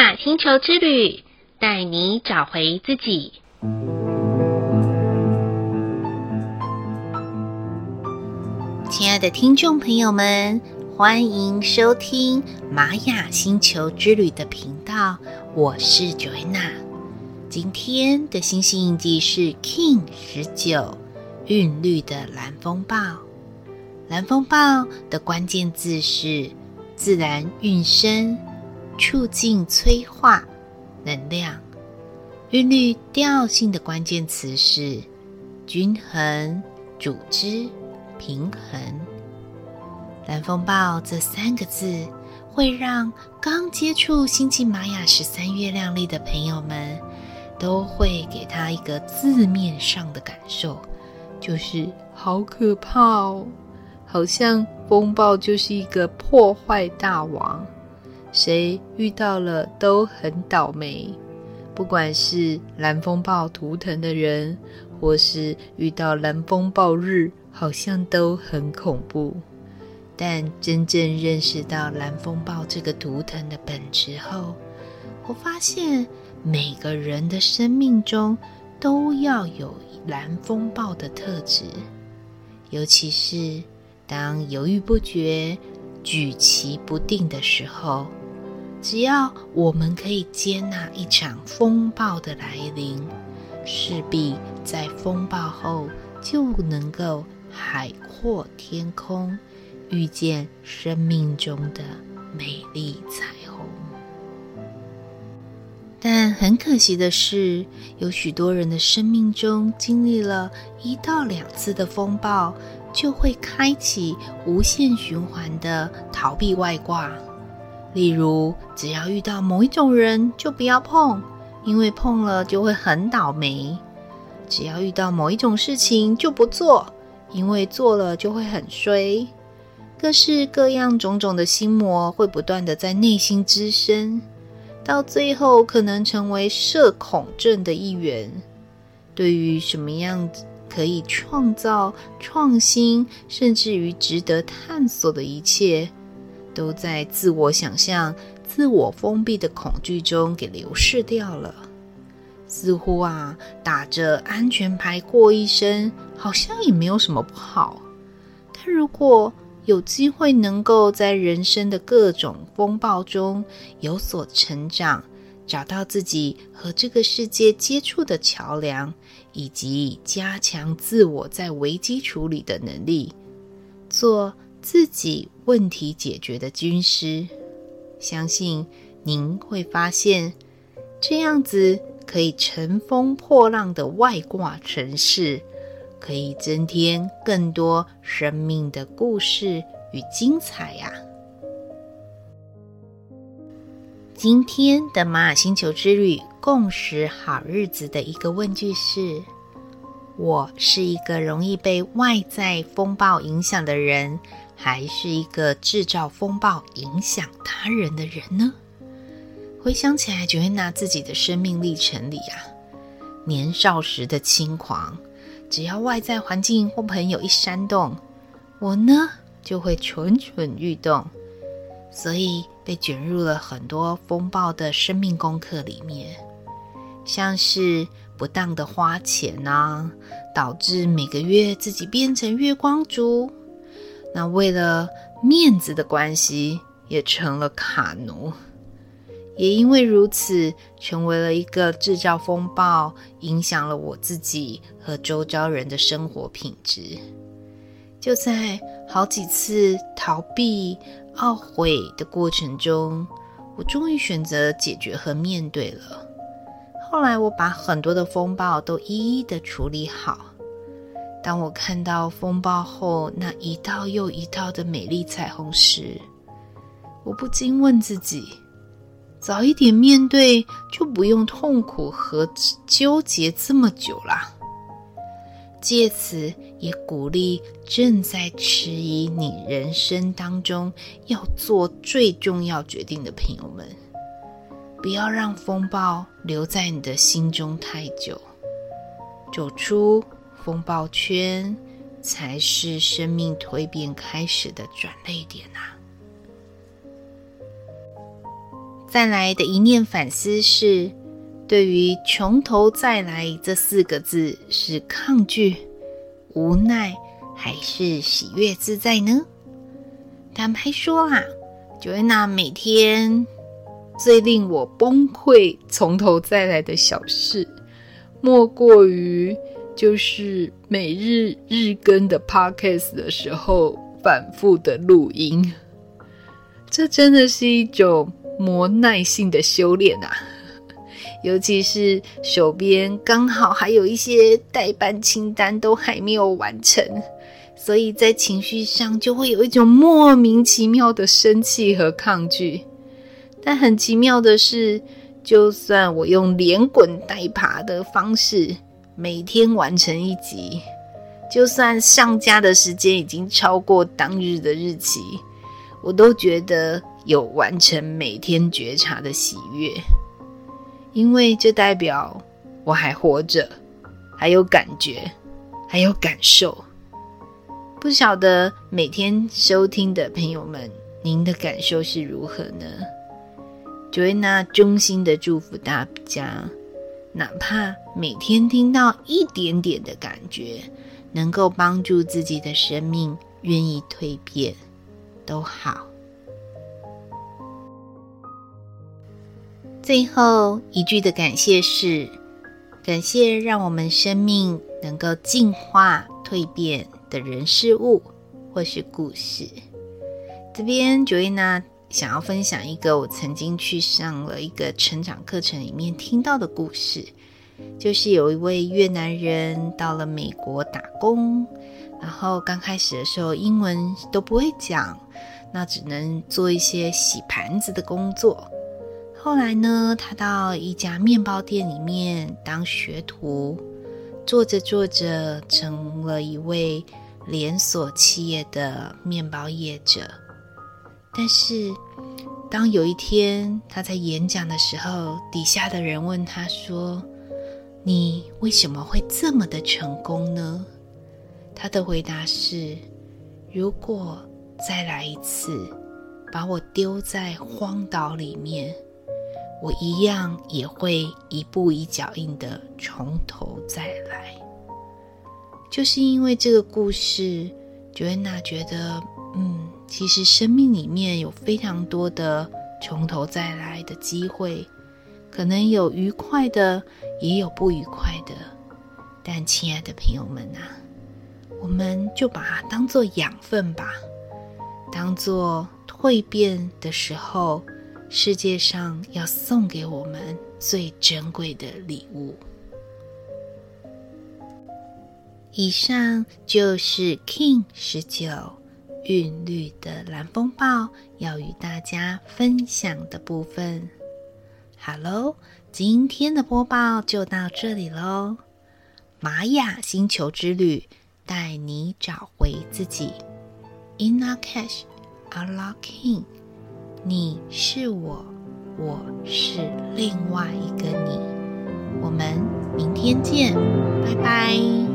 雅星球之旅，带你找回自己。亲爱的听众朋友们，欢迎收听玛雅星球之旅的频道，我是 Joanna。今天的星星印记是 King 十九，韵律的蓝风暴。蓝风暴的关键字是自然韵声。促进催化能量，韵律调性的关键词是均衡、组织、平衡。蓝风暴这三个字会让刚接触星际玛雅十三月亮历的朋友们，都会给他一个字面上的感受，就是好可怕哦，好像风暴就是一个破坏大王。谁遇到了都很倒霉，不管是蓝风暴图腾的人，或是遇到蓝风暴日，好像都很恐怖。但真正认识到蓝风暴这个图腾的本质后，我发现每个人的生命中都要有蓝风暴的特质，尤其是当犹豫不决、举棋不定的时候。只要我们可以接纳一场风暴的来临，势必在风暴后就能够海阔天空，遇见生命中的美丽彩虹。但很可惜的是，有许多人的生命中经历了一到两次的风暴，就会开启无限循环的逃避外挂。例如，只要遇到某一种人，就不要碰，因为碰了就会很倒霉；只要遇到某一种事情，就不做，因为做了就会很衰。各式各样种种的心魔会不断的在内心滋生，到最后可能成为社恐症的一员。对于什么样子可以创造、创新，甚至于值得探索的一切，都在自我想象、自我封闭的恐惧中给流逝掉了。似乎啊，打着安全牌过一生，好像也没有什么不好。但如果有机会能够在人生的各种风暴中有所成长，找到自己和这个世界接触的桥梁，以及加强自我在危机处理的能力，做。自己问题解决的军师，相信您会发现，这样子可以乘风破浪的外挂城市，可以增添更多生命的故事与精彩呀！今天的玛雅星球之旅共识好日子的一个问句是：我是一个容易被外在风暴影响的人。还是一个制造风暴、影响他人的人呢？回想起来，就会拿自己的生命历程里啊，年少时的轻狂，只要外在环境或朋友一煽动，我呢就会蠢蠢欲动，所以被卷入了很多风暴的生命功课里面，像是不当的花钱啊，导致每个月自己变成月光族。那为了面子的关系，也成了卡奴，也因为如此，成为了一个制造风暴，影响了我自己和周遭人的生活品质。就在好几次逃避、懊悔的过程中，我终于选择解决和面对了。后来，我把很多的风暴都一一的处理好。当我看到风暴后那一道又一道的美丽彩虹时，我不禁问自己：早一点面对，就不用痛苦和纠结这么久啦。借此也鼓励正在迟疑你人生当中要做最重要决定的朋友们，不要让风暴留在你的心中太久，走出。风暴圈才是生命蜕变开始的转捩点呐、啊！再来的一念反思是，对于“从头再来”这四个字，是抗拒、无奈，还是喜悦自在呢？坦白说啊，Joanna 每天最令我崩溃、从头再来的小事，莫过于就是每日日更的 Podcast 的时候，反复的录音。这真的是一种磨耐性的修炼啊！尤其是手边刚好还有一些待办清单都还没有完成，所以在情绪上就会有一种莫名其妙的生气和抗拒。但很奇妙的是，就算我用连滚带爬的方式每天完成一集，就算上架的时间已经超过当日的日期。我都觉得有完成每天觉察的喜悦，因为这代表我还活着，还有感觉，还有感受。不晓得每天收听的朋友们，您的感受是如何呢？Joanna 衷心的祝福大家，哪怕每天听到一点点的感觉，能够帮助自己的生命愿意蜕变。都好。最后一句的感谢是：感谢让我们生命能够进化蜕变的人事物或是故事。这边 Joanna 想要分享一个我曾经去上了一个成长课程里面听到的故事，就是有一位越南人到了美国打工。然后刚开始的时候，英文都不会讲，那只能做一些洗盘子的工作。后来呢，他到一家面包店里面当学徒，做着做着，成了一位连锁企业的面包业者。但是，当有一天他在演讲的时候，底下的人问他说：“你为什么会这么的成功呢？”他的回答是：“如果再来一次，把我丢在荒岛里面，我一样也会一步一脚印的从头再来。”就是因为这个故事，Joanna 觉得，嗯，其实生命里面有非常多的从头再来的机会，可能有愉快的，也有不愉快的。但，亲爱的朋友们啊！我们就把它当做养分吧，当做蜕变的时候，世界上要送给我们最珍贵的礼物。以上就是 King 十九韵律的蓝风暴要与大家分享的部分。好喽，今天的播报就到这里喽，玛雅星球之旅。带你找回自己，Inna Cash, Unlocking。你是我，我是另外一个你。我们明天见，拜拜。